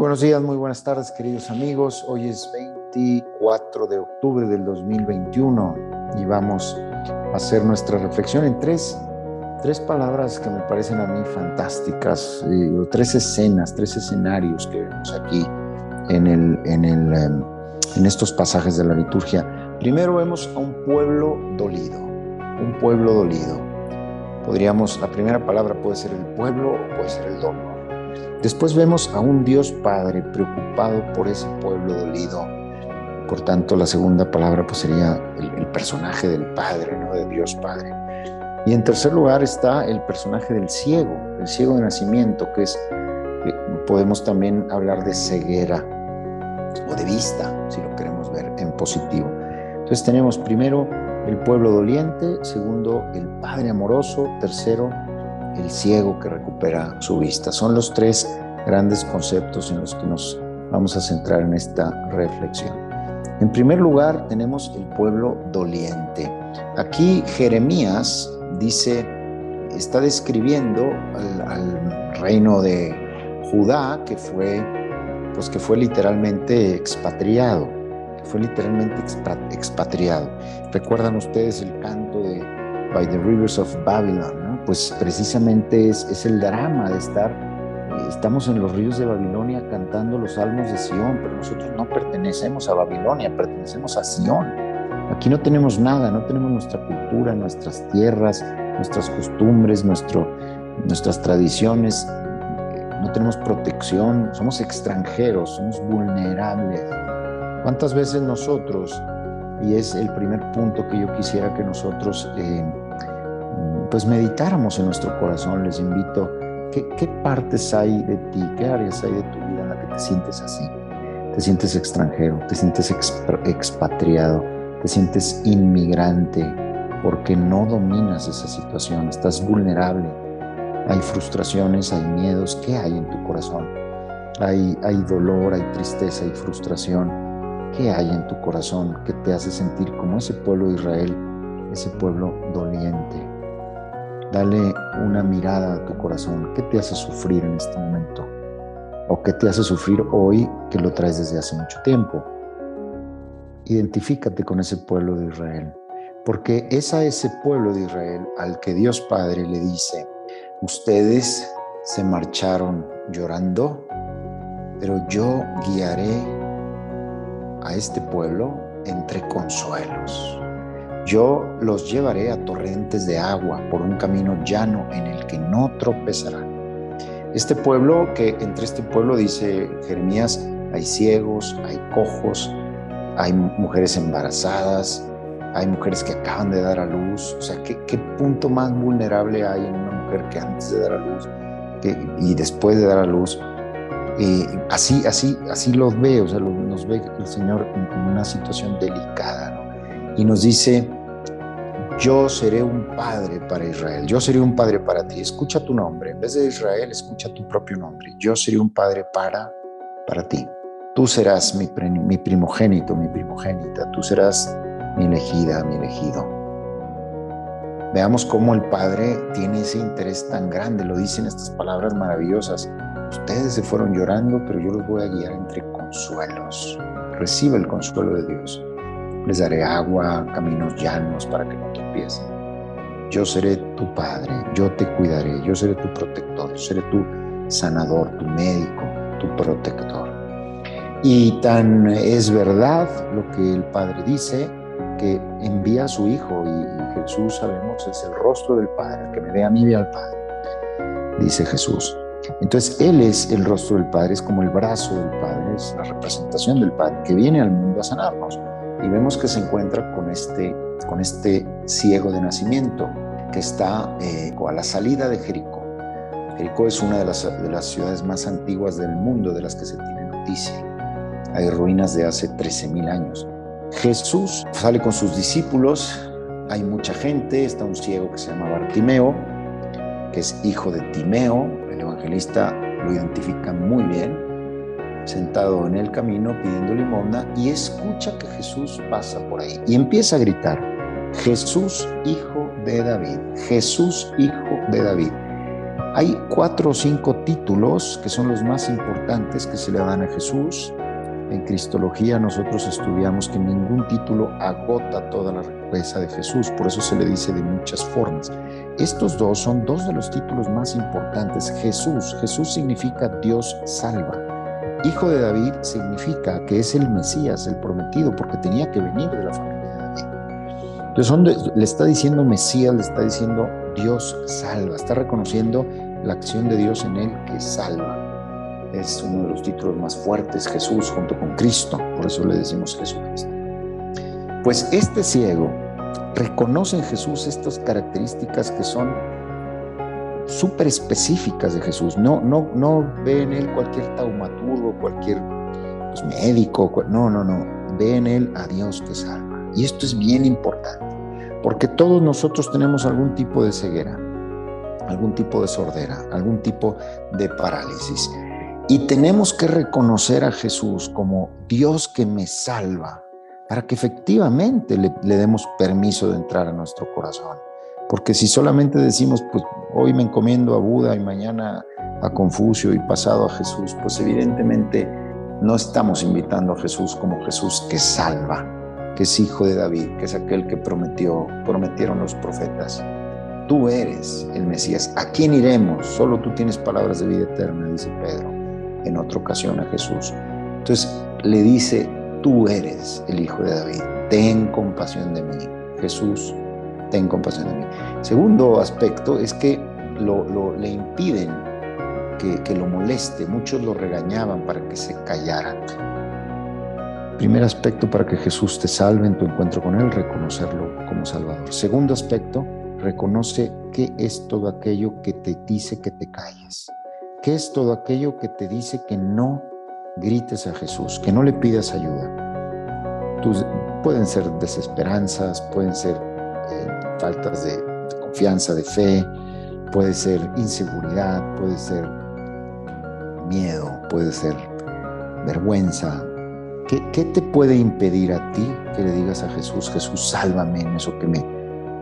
Buenos días, muy buenas tardes, queridos amigos. Hoy es 24 de octubre del 2021 y vamos a hacer nuestra reflexión en tres, tres palabras que me parecen a mí fantásticas, eh, tres escenas, tres escenarios que vemos aquí en, el, en, el, em, en estos pasajes de la liturgia. Primero vemos a un pueblo dolido, un pueblo dolido. Podríamos, la primera palabra puede ser el pueblo o puede ser el dolor. Después vemos a un Dios Padre preocupado por ese pueblo dolido. Por tanto, la segunda palabra pues, sería el, personaje del Padre, ¿no? de Dios Padre. Y en tercer lugar está el personaje del ciego, el ciego de nacimiento, que es, eh, podemos también hablar de ceguera o de vista, si lo queremos ver en positivo. Entonces tenemos primero el pueblo doliente, segundo el Padre amoroso, tercero el ciego que recupera su vista. Son los tres grandes conceptos en los que nos vamos a centrar en esta reflexión. En primer lugar, tenemos el pueblo doliente. Aquí Jeremías dice, está describiendo al, reino de Judá que fue, pues que fue literalmente expatriado, fue literalmente expatriado. Recuerdan ustedes el canto de By the Rivers of Babylon, pues precisamente es, el drama de estar, estamos en los ríos de Babilonia cantando los salmos de Sión, pero nosotros no pertenecemos a Babilonia, pertenecemos a Sión. Aquí no tenemos nada, no tenemos nuestra cultura, nuestras tierras, nuestras costumbres, nuestro, nuestras tradiciones, no tenemos protección, somos extranjeros, somos vulnerables. ¿Cuántas veces nosotros, y es el primer punto que yo quisiera que nosotros eh, pues meditáramos en nuestro corazón, les invito, ¿qué, partes hay de ti, qué áreas hay de tu vida en la que te sientes así? Te sientes extranjero, te sientes expatriado, te sientes inmigrante porque no dominas esa situación, estás vulnerable, hay frustraciones, hay miedos, ¿qué hay en tu corazón? Hay, hay dolor, hay tristeza, hay frustración. ¿Qué hay en tu corazón que te hace sentir como ese pueblo de Israel, ese pueblo doliente? Dale una mirada a tu corazón. ¿Qué te hace sufrir en este momento? ¿O qué te hace sufrir hoy que lo traes desde hace mucho tiempo? Identifícate con ese pueblo de Israel, porque es a ese pueblo de Israel al que Dios Padre le dice, ustedes se marcharon llorando, pero yo guiaré a este pueblo entre consuelos. Yo los llevaré a torrentes de agua por un camino llano en el que no tropezarán. Este pueblo, que entre este pueblo dice Jeremías, hay ciegos, hay cojos, hay mujeres embarazadas, hay mujeres que acaban de dar a luz. O sea, ¿qué, punto más vulnerable hay en una mujer que antes de dar a luz y después de dar a luz? Así, así, así los ve, o sea, nos ve el Señor en, en una situación delicada, ¿no? Y nos dice, yo seré un padre para Israel, yo seré un padre para ti. Escucha tu nombre, en vez de Israel, escucha tu propio nombre. Yo seré un padre para, para ti. Tú serás mi, mi primogénito, mi primogénita, tú serás mi elegida, mi elegido. Veamos cómo el Padre tiene ese interés tan grande, lo dicen estas palabras maravillosas. Ustedes se fueron llorando, pero yo los voy a guiar entre consuelos. Recibe el consuelo de Dios les daré agua, caminos llanos para que no tropiecen. Yo seré tu padre, yo te cuidaré, yo seré tu protector, yo seré tu sanador, tu médico, tu protector. Y tan es verdad lo que el Padre dice, que envía a su Hijo y, Jesús, sabemos, es el rostro del Padre, el que me ve a mí ve al Padre, dice Jesús. Entonces Él es el rostro del Padre, es como el brazo del Padre, es la representación del Padre que viene al mundo a sanarnos y vemos que se encuentra con este, con este ciego de nacimiento que está eh, a la salida de Jericó. Jericó es una de las, de las ciudades más antiguas del mundo de las que se tiene noticia. Hay ruinas de hace 13.000 años. Jesús sale con sus discípulos, hay mucha gente, está un ciego que se llama Bartimeo, que es hijo de Timeo, el evangelista lo identifica muy bien, sentado en el camino pidiendo limosna y escucha que Jesús pasa por ahí y empieza a gritar, Jesús hijo de David, Jesús hijo de David. Hay cuatro o cinco títulos que son los más importantes que se le dan a Jesús. En Cristología nosotros estudiamos que ningún título agota toda la riqueza de Jesús, por eso se le dice de muchas formas. Estos dos son dos de los títulos más importantes. Jesús, Jesús significa Dios salva. Hijo de David significa que es el Mesías, el prometido, porque tenía que venir de la familia de David. Entonces le está diciendo Mesías, le está diciendo Dios salva, está reconociendo la acción de Dios en él que salva. Es uno de los títulos más fuertes, Jesús junto con Cristo, por eso le decimos Jesucristo. Pues este ciego reconoce en Jesús estas características que son súper específicas de Jesús. No, no, no ve en él cualquier taumaturgo, cualquier pues, médico, no, no, no. Ve en él a Dios que salva. Y esto es bien importante, porque todos nosotros tenemos algún tipo de ceguera, algún tipo de sordera, algún tipo de parálisis. Y tenemos que reconocer a Jesús como Dios que me salva, para que efectivamente le, demos permiso de entrar a nuestro corazón. Porque si solamente decimos, pues hoy me encomiendo a Buda y mañana a Confucio y pasado a Jesús, pues evidentemente no estamos invitando a Jesús como Jesús que salva, que es hijo de David, que es aquel que prometió, prometieron los profetas. Tú eres el Mesías. ¿A quién iremos? Solo tú tienes palabras de vida eterna, dice Pedro en otra ocasión a Jesús. Entonces le dice, tú eres el Hijo de David, ten compasión de mí. Jesús, ten compasión de mí. Segundo aspecto es que lo, le impiden que, que lo moleste, muchos lo regañaban para que se callara. Primer aspecto para que Jesús te salve en tu encuentro con Él, reconocerlo como Salvador. Segundo aspecto, reconoce qué es todo aquello que te dice que te calles. ¿Qué es todo aquello que te dice que no grites a Jesús, que no le pidas ayuda. pueden ser desesperanzas, pueden ser faltas de, confianza, de fe, puede ser inseguridad, puede ser miedo, puede ser vergüenza. ¿Qué, te puede impedir a ti que le digas a Jesús, Jesús, sálvame en eso que, me,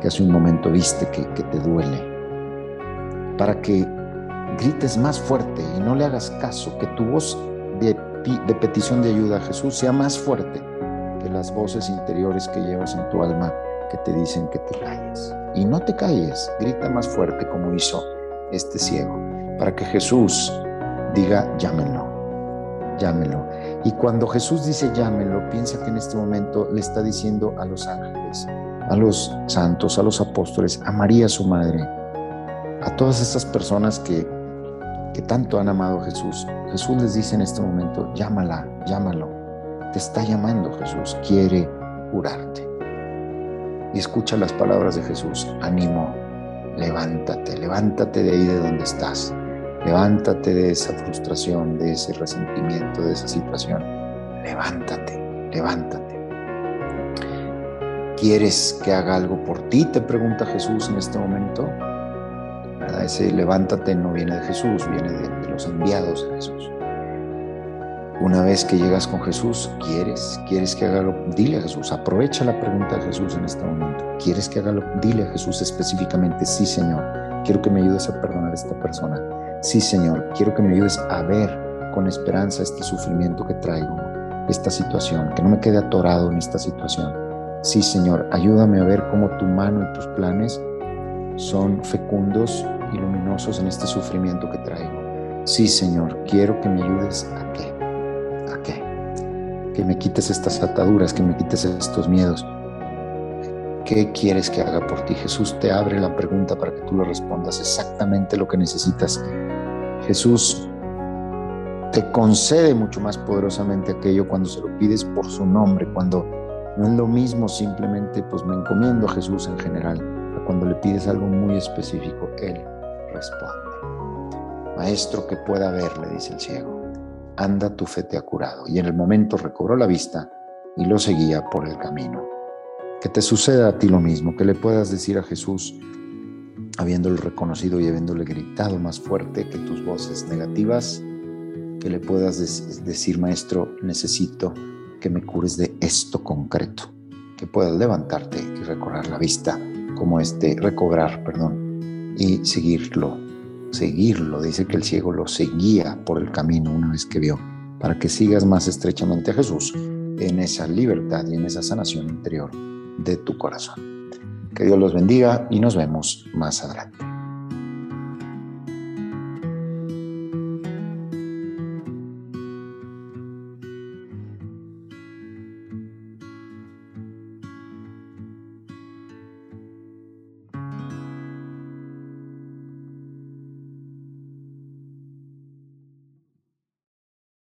que hace un momento viste que, que te duele? Para que grites más fuerte y no le hagas caso, que tu voz de, petición de ayuda a Jesús sea más fuerte que las voces interiores que llevas en tu alma te dicen que te calles. Y no te calles, grita más fuerte como hizo este ciego, para que Jesús diga, llámenlo, llámenlo. Y cuando Jesús dice llámenlo, piensa que en este momento le está diciendo a los ángeles, a los santos, a los apóstoles, a María su madre, a todas estas personas que que tanto han amado a Jesús, Jesús les dice en este momento, llámala, llámalo. Te está llamando Jesús, quiere curarte. Y escucha las palabras de Jesús, ánimo, levántate, levántate de ahí de donde estás. Levántate de esa frustración, de ese resentimiento, de esa situación. Levántate, levántate. ¿Quieres que haga algo por ti? Te pregunta Jesús en este momento. Ese levántate no viene de Jesús, viene de, los enviados de Jesús. Una vez que llegas con Jesús, ¿quieres? ¿Quieres que haga lo? Dile a Jesús, aprovecha la pregunta de Jesús en este momento. ¿Quieres que haga lo? Dile a Jesús específicamente, sí Señor, quiero que me ayudes a perdonar a esta persona. Sí Señor, quiero que me ayudes a ver con esperanza este sufrimiento que traigo, esta situación, que no me quede atorado en esta situación. Sí Señor, ayúdame a ver cómo tu mano y tus planes son fecundos y luminosos en este sufrimiento que traigo. Sí, Señor, quiero que me ayudes a qué, a qué, que me quites estas ataduras, que me quites estos miedos. ¿Qué quieres que haga por ti? Jesús te abre la pregunta para que tú le respondas exactamente lo que necesitas. Jesús te concede mucho más poderosamente aquello cuando se lo pides por su nombre, cuando no es lo mismo simplemente, pues me encomiendo a Jesús en general, cuando le pides algo muy específico, Él responde. Maestro que pueda ver, le dice el ciego, anda tu fe te ha curado. Y en el momento recobró la vista y lo seguía por el camino. Que te suceda a ti lo mismo, que le puedas decir a Jesús, habiéndolo reconocido y habiéndole gritado más fuerte que tus voces negativas, que le puedas decir, Maestro, necesito que me cures de esto concreto, que puedas levantarte y recorrer la vista como este, recobrar, perdón, y seguirlo, seguirlo. Dice que el ciego lo seguía por el camino una vez que vio, para que sigas más estrechamente a Jesús en esa libertad y en esa sanación interior de tu corazón. Que Dios los bendiga y nos vemos más adelante.